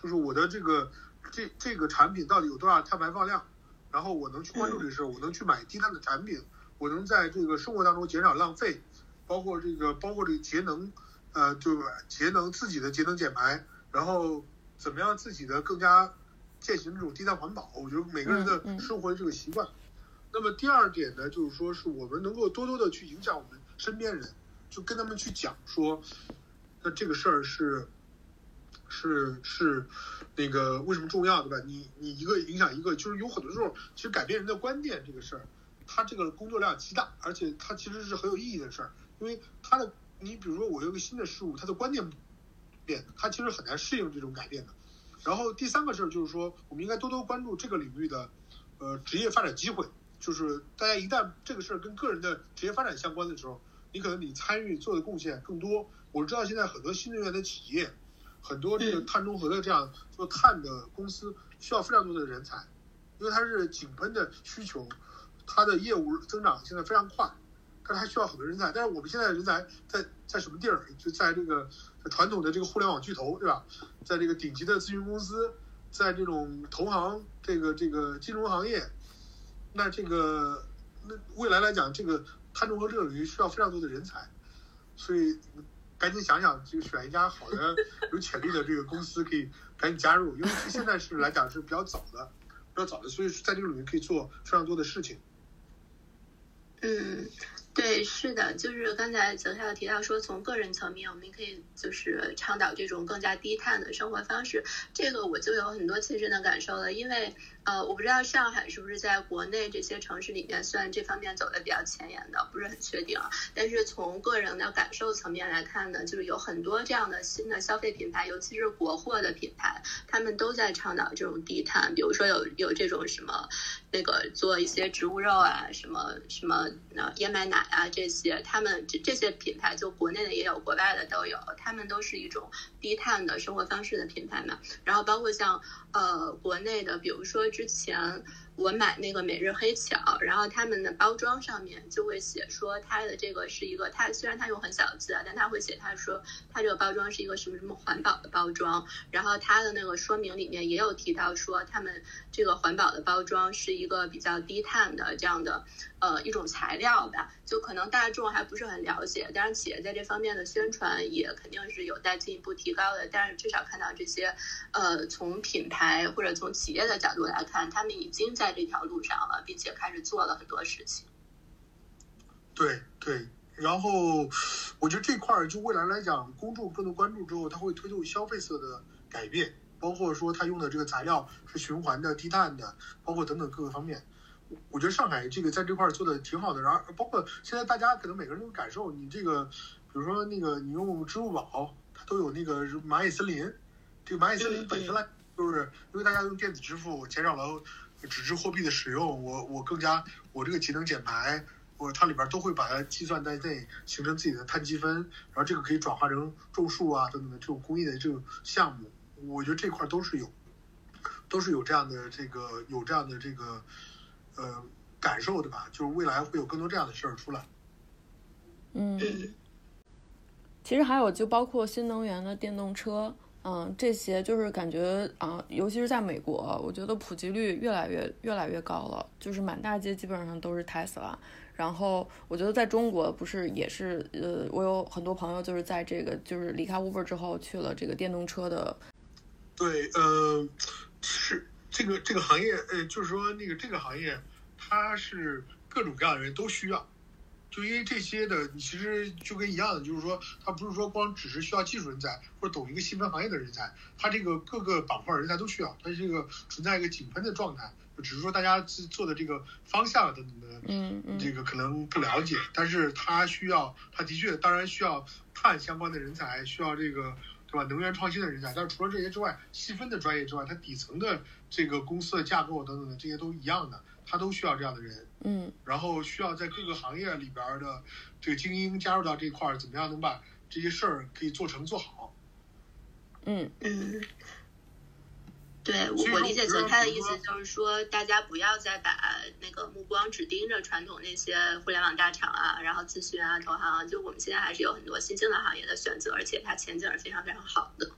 就是我的这个这这个产品到底有多少碳排放量，然后我能去关注这事儿，我能去买低碳的产品，我能在这个生活当中减少浪费，包括这个包括这个节能。呃，就节能自己的节能减排，然后怎么样自己的更加践行这种低碳环保？我觉得每个人的生活的这个习惯。那么第二点呢，就是说是我们能够多多的去影响我们身边人，就跟他们去讲说，那这个事儿是是是那个为什么重要，对吧？你你一个影响一个，就是有很多时候其实改变人的观念这个事儿，它这个工作量极大，而且它其实是很有意义的事儿，因为它的。你比如说，我有个新的事物，他的观念变，他其实很难适应这种改变的。然后第三个事儿就是说，我们应该多多关注这个领域的呃职业发展机会。就是大家一旦这个事儿跟个人的职业发展相关的时候，你可能你参与做的贡献更多。我知道现在很多新能源的企业，很多这个碳中和的这样做碳的公司需要非常多的人才，因为它是井喷的需求，它的业务增长现在非常快。但是还需要很多人才，但是我们现在人才在在什么地儿？就在这个传统的这个互联网巨头，对吧？在这个顶级的咨询公司，在这种投行，这个这个金融行业，那这个那未来来讲，这个碳中和这个领域需要非常多的人才，所以赶紧想想，就选一家好的、有潜力的这个公司，可以赶紧加入，因为现在是来讲是比较早的，比较早的，所以在这个领域可以做非常多的事情。嗯。对，是的，就是刚才泽跳提到说，从个人层面，我们可以就是倡导这种更加低碳的生活方式。这个我就有很多切身的感受了，因为呃，我不知道上海是不是在国内这些城市里面算这方面走的比较前沿的，不是很确定。但是从个人的感受层面来看呢，就是有很多这样的新的消费品牌，尤其是国货的品牌，他们都在倡导这种低碳，比如说有有这种什么那个做一些植物肉啊，什么什么那燕麦奶。啊，这些他们这这些品牌，就国内的也有，国外的都有，他们都是一种低碳的生活方式的品牌嘛。然后包括像呃国内的，比如说之前。我买那个每日黑巧，然后他们的包装上面就会写说它的这个是一个，它虽然它用很小的字啊，但它会写它说它这个包装是一个什么什么环保的包装，然后它的那个说明里面也有提到说他们这个环保的包装是一个比较低碳的这样的呃一种材料吧，就可能大众还不是很了解，当然企业在这方面的宣传也肯定是有待进一步提高的，但是至少看到这些呃从品牌或者从企业的角度来看，他们已经在。这条路上了，并且开始做了很多事情。对对，然后我觉得这块儿就未来来讲，公众更多关注之后，它会推动消费侧的改变，包括说它用的这个材料是循环的、低碳的，包括等等各个方面。我我觉得上海这个在这块儿做的挺好的，然后包括现在大家可能每个人都有感受，你这个比如说那个你用支付宝，它都有那个蚂蚁森林，这个蚂蚁森林本身来就是因为大家用电子支付，减少了纸质货币的使用，我我更加我这个节能减排。我它里边都会把它计算在内，形成自己的碳积分，然后这个可以转化成种树啊等等的这种公益的这种项目，我觉得这块都是有，都是有这样的这个有这样的这个呃感受的吧，就是未来会有更多这样的事儿出来。嗯，嗯其实还有就包括新能源的电动车，嗯，这些就是感觉啊、尤其是在美国，我觉得普及率越来越越来越高了，就是满大街基本上都是 Tesla。然后我觉得在中国不是也是呃，我有很多朋友就是在这个就是离开 Uber 之后去了这个电动车的，对，呃，是这个这个行业，呃，就是说那个这个行业，它是各种各样的人都需要。就因为这些的，你其实就跟一样的，就是说，它不是说光只是需要技术人才或者懂一个细分行业的人才，它这个各个板块人才都需要，它这个存在一个井喷的状态，只是说大家做的这个方向等等的嗯嗯这个可能不了解，但是它需要，它的确当然需要看相关的人才，需要这个对吧？能源创新的人才，但是除了这些之外，细分的专业之外，它底层的这个公司的架构等等的这些都一样的，它都需要这样的人，嗯然后需要在各个行业里边的这个精英加入到这块儿，怎么样能把这些事儿可以做成做好？嗯嗯，对我我理解比如说泽开的意思就是说，大家不要再把那个目光只盯着传统那些互联网大厂啊，然后咨询啊、投行啊，就我们现在还是有很多新兴的行业的选择，而且它前景是非常非常好的。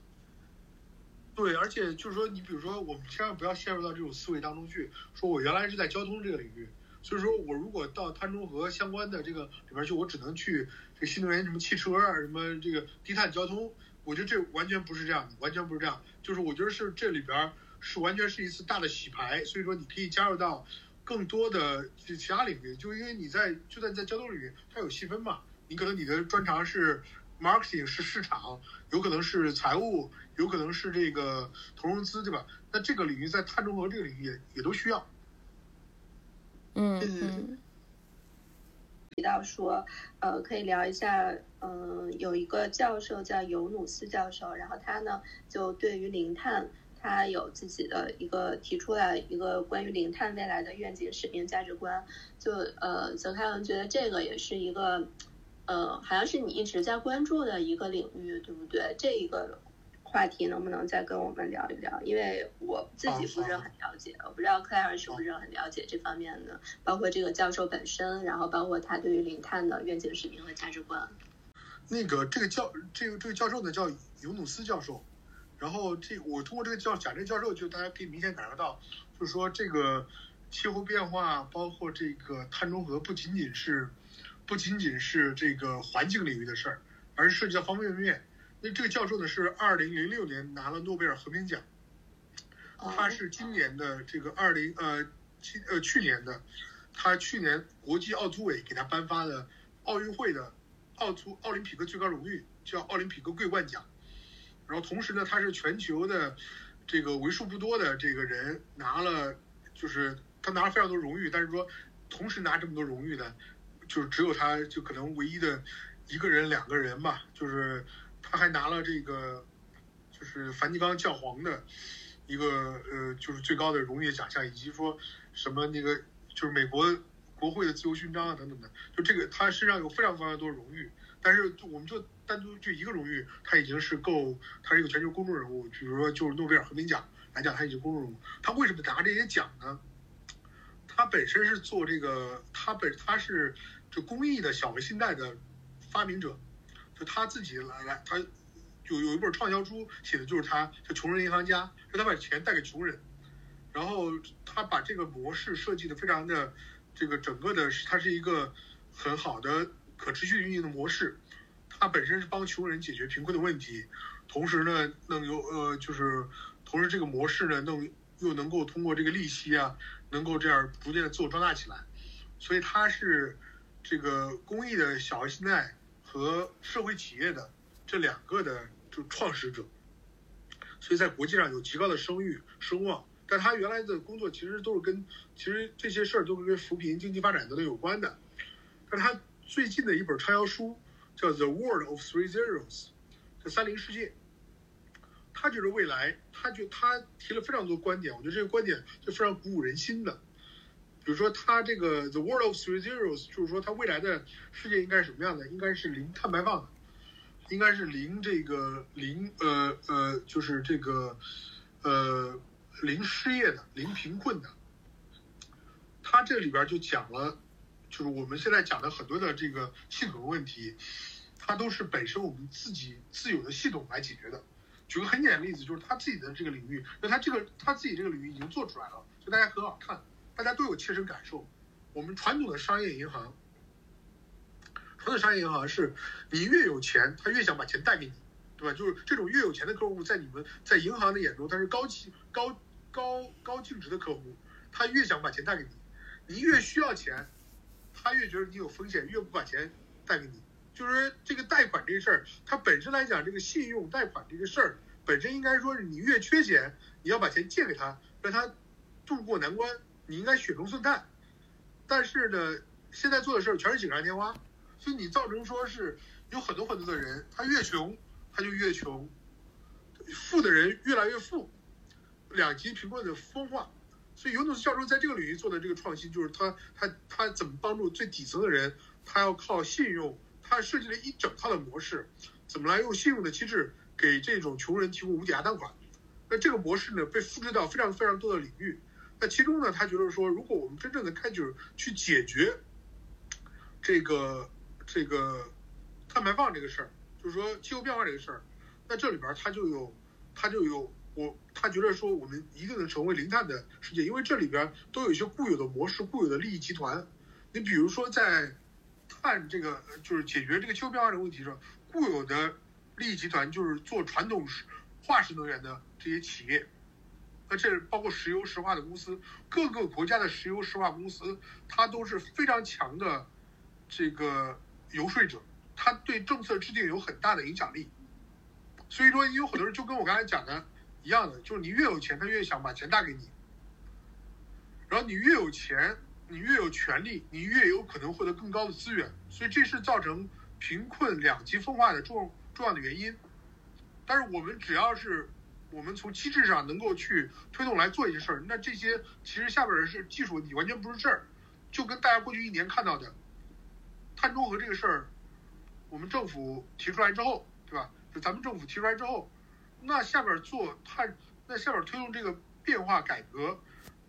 对，而且就是说，你比如说，我们千万不要陷入到这种思维当中去，说我原来是在交通这个领域，所以说我如果到碳中和相关的这个里边去，我只能去这个新能源什么汽车啊，什么这个低碳交通，我觉得这完全不是这样的，完全不是这样，就是我觉得是这里边是完全是一次大的洗牌，所以说你可以加入到更多的其他领域，就因为你在就算在交通领域，它有细分嘛，你可能你的专长是 marketing 是市场，有可能是财务，有可能是这个投融资，对吧？那这个领域在碳中和这个领域也也都需要。嗯嗯提到说，呃，可以聊一下，嗯、有一个教授叫尤努斯教授，然后他呢就对于零碳，他有自己的一个提出来一个关于零碳未来的愿景、使命、价值观。就呃，泽开文觉得这个也是一个，呃，好像是你一直在关注的一个领域，对不对？这一个话题能不能再跟我们聊一聊？因为我自己不是很了解，我不知道克莱尔是不是很了解这方面的，包括这个教授本身，然后包括他对于零碳的愿景、使命和价值观。那个这个教这个这个教授呢叫尤努斯教授，然后这我通过这个教讲这个教授，就大家可以明显感受到，就是说这个气候变化，包括这个碳中和，不仅仅是不仅仅是这个环境领域的事儿，而是涉及到方方面面。那这个教授呢是二零零六年拿了诺贝尔和平奖，他是今年的这个二零呃今呃去年的，他去年国际奥组委给他颁发的奥运会的奥足奥林匹克最高荣誉叫奥林匹克桂冠奖，然后同时呢，他是全球的这个为数不多的这个人拿了，就是他拿了非常多荣誉，但是说同时拿这么多荣誉呢，就是只有他就可能唯一的一个人两个人吧，就是他还拿了这个就是梵蒂冈教皇的一个呃就是最高的荣誉奖项，以及说什么那个就是美国国会的自由勋章啊等等的，就这个他身上有非常非常多荣誉，但是就我们就单独就一个荣誉，他已经是够，他是一个全球公众人物，比如说就是诺贝尔和平奖来讲，他已经公众人物，他为什么拿这些奖呢？他本身是做这个，他本他是这公益的小微信贷的发明者，就他自己来来，他有有一本畅销书写的就是他，叫《穷人银行家》，就他把钱贷给穷人，然后他把这个模式设计的非常的，这个整个的它是一个很好的可持续运营的模式，它本身是帮穷人解决贫困的问题，同时呢，能有呃就是，同时这个模式呢，能又能够通过这个利息啊，能够这样逐渐的自我壮大起来，所以它是这个公益的小额信贷和社会企业的这两个的就创始者，所以在国际上有极高的声誉声望。但他原来的工作其实都是跟其实这些事儿都是跟扶贫、经济发展等等有关的。但他最近的一本畅销书叫《The World of Three Zeros》，叫三零世界。他觉得未来，他觉他提了非常多观点，我觉得这个观点就非常鼓舞人心的。比如说，他这个 The World of Three Zeros，就是说他未来的世界应该是什么样的？应该是零碳排放，应该是零这个零呃呃，就是这个呃零失业的，零贫困的。他这里边就讲了，就是我们现在讲的很多的这个系统问题，它都是本身我们自己自有的系统来解决的。举个很简单的例子，就是他自己的这个领域，那他这个他自己这个领域已经做出来了，就大家很好看，大家都有切身感受。我们传统的商业银行，传统商业银行是你越有钱，他越想把钱贷给你，对吧？就是这种越有钱的客户，在你们在银行的眼中，他是高气高高高净值的客户，他越想把钱贷给你。你越需要钱，他越觉得你有风险，越不把钱贷给你。就是这个贷款这个事儿，它本身来讲，这个信用贷款这个事儿本身应该说是你越缺钱，你要把钱借给他，让他渡过难关，你应该雪中送炭。但是呢，现在做的事儿全是锦上添花，所以你造成说是有很多很多的人，他越穷他就越穷，富的人越来越富，两极贫困的分化。所以尤努斯教授在这个领域做的这个创新，就是他他他怎么帮助最底层的人，他要靠信用。他设计了一整套的模式，怎么来用信用的机制给这种穷人提供无抵押贷款？那这个模式呢，被复制到非常非常多的领域。那其中呢，他觉得说，如果我们真正的开始去解决这个这个碳排放这个事儿，就是说气候变化这个事儿，那这里边他就有他就有我他觉得说，我们一定能成为零碳的世界，因为这里边都有一些固有的模式、固有的利益集团。你比如说在碳这个就是解决这个气候变化的问题上，固有的利益集团就是做传统化石能源的这些企业，那这包括石油石化的公司，各个国家的石油石化公司，它都是非常强的这个游说者，它对政策制定有很大的影响力。所以说，有很多人就跟我刚才讲的一样的，就是你越有钱，他越想把钱贷给你，然后你越有钱。你越有权利，你越有可能获得更高的资源，所以这是造成贫困两极分化的重重要的原因。但是我们只要是我们从机制上能够去推动来做一些事儿，那这些其实下边的是技术问题，完全不是事儿。就跟大家过去一年看到的碳中和这个事儿，我们政府提出来之后，对吧？就咱们政府提出来之后，那下边做碳，那下边推动这个变化改革，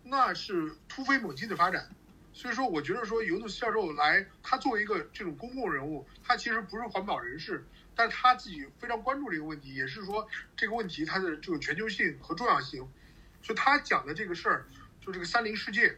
那是突飞猛进的发展。所以说，我觉得说尤努斯教授来，他作为一个这种公共人物，他其实不是环保人士，但他自己非常关注这个问题，也是说这个问题它的这个全球性和重要性。所以他讲的这个事儿，就这个三零世界，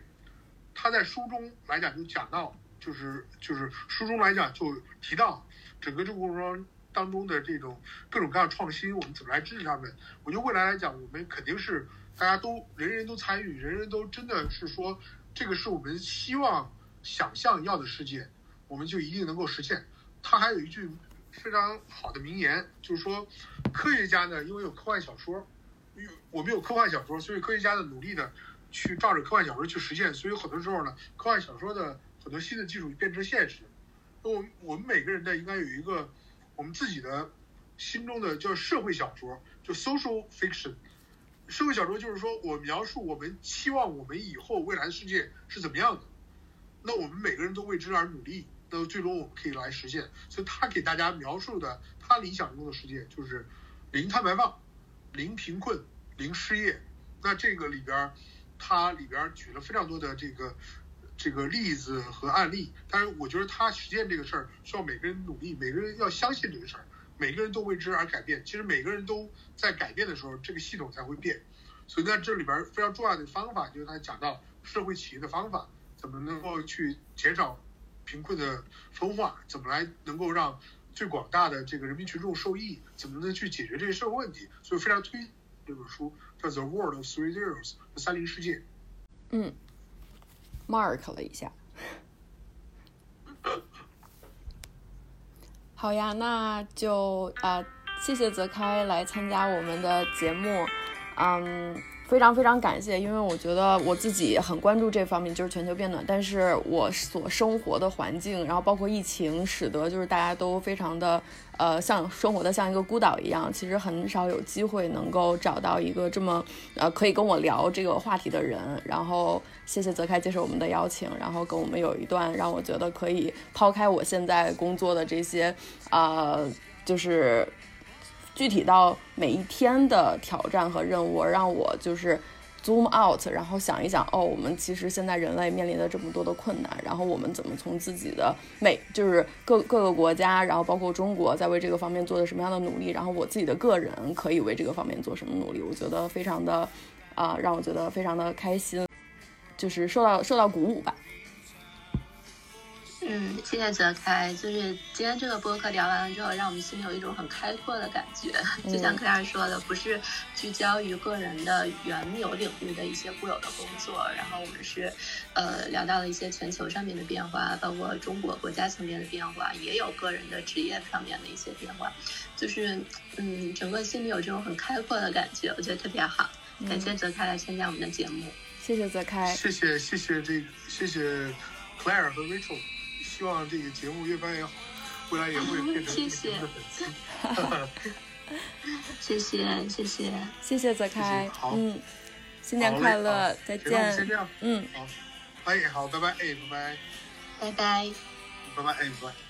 他在书中来讲就讲到，就是就是书中来讲就提到整个这个过程中当中的这种各种各样创新，我们怎么来支持他们？我觉得未来来讲，我们肯定是大家都人人都参与，人人都真的是说。这个是我们希望、想象要的世界，我们就一定能够实现。他还有一句非常好的名言，就是说，科学家呢，因为有科幻小说，有我们有科幻小说，所以科学家的努力的去照着科幻小说去实现，所以很多时候呢，科幻小说的很多新的技术变成现实。我们我们每个人呢，应该有一个我们自己的心中的叫社会小说，就 social fiction。社会小说就是说我描述我们期望我们以后未来的世界是怎么样的，那我们每个人都为之而努力，那最终我们可以来实现。所以他给大家描述的他理想中的世界就是零碳排放、零贫困、零失业。那这个里边，他里边举了非常多的这个这个例子和案例。但是我觉得他实践这个事儿需要每个人努力，每个人要相信这个事儿。每个人都为之而改变，其实每个人都在改变的时候，这个系统才会变。所以在这里边非常重要的方法，就是他讲到社会企业的方法，怎么能够去减少贫困的分化，怎么来能够让最广大的这个人民群众受益，怎么能去解决这些社会问题。所以非常推这本书，叫《The World of Three Zeros》三零世界。嗯 mark 了一下。好呀那就啊谢谢泽开来参加我们的节目。嗯非常非常感谢，因为我觉得我自己很关注这方面，就是全球变暖，但是我所生活的环境，然后包括疫情，使得就是大家都非常的呃，像生活的像一个孤岛一样，其实很少有机会能够找到一个这么呃可以跟我聊这个话题的人。然后谢谢泽开接受我们的邀请，然后跟我们有一段让我觉得可以抛开我现在工作的这些呃，就是具体到每一天的挑战和任务，让我就是。zoom out，然后想一想，哦，我们其实现在人类面临的这么多的困难，然后我们怎么从自己的每就是各各个国家，然后包括中国，在为这个方面做的什么样的努力，然后我自己的个人可以为这个方面做什么努力，我觉得非常的，啊、让我觉得非常的开心，就是受到受到鼓舞吧。嗯，谢谢泽开。就是今天这个播客聊完了之后，让我们心里有一种很开阔的感觉。就像克莱尔说的，不是聚焦于个人的原有领域的一些固有的工作，然后我们是，呃，聊到了一些全球上面的变化，包括中国国家层面的变化，也有个人的职业上面的一些变化。就是，嗯，整个心里有这种很开阔的感觉，我觉得特别好。感谢泽开来参加我们的节目。谢谢泽开，谢谢谢谢这谢谢 Claire 和 Rachel，希望这个节目越办越好，未来也会变成 谢谢你们的粉丝。谢谢，谢谢。谢谢泽开，好嗯，新年快乐好，再行那我们先见这，样，嗯。好，哎，好，拜拜，哎，拜拜，拜拜。拜拜，哎，拜拜。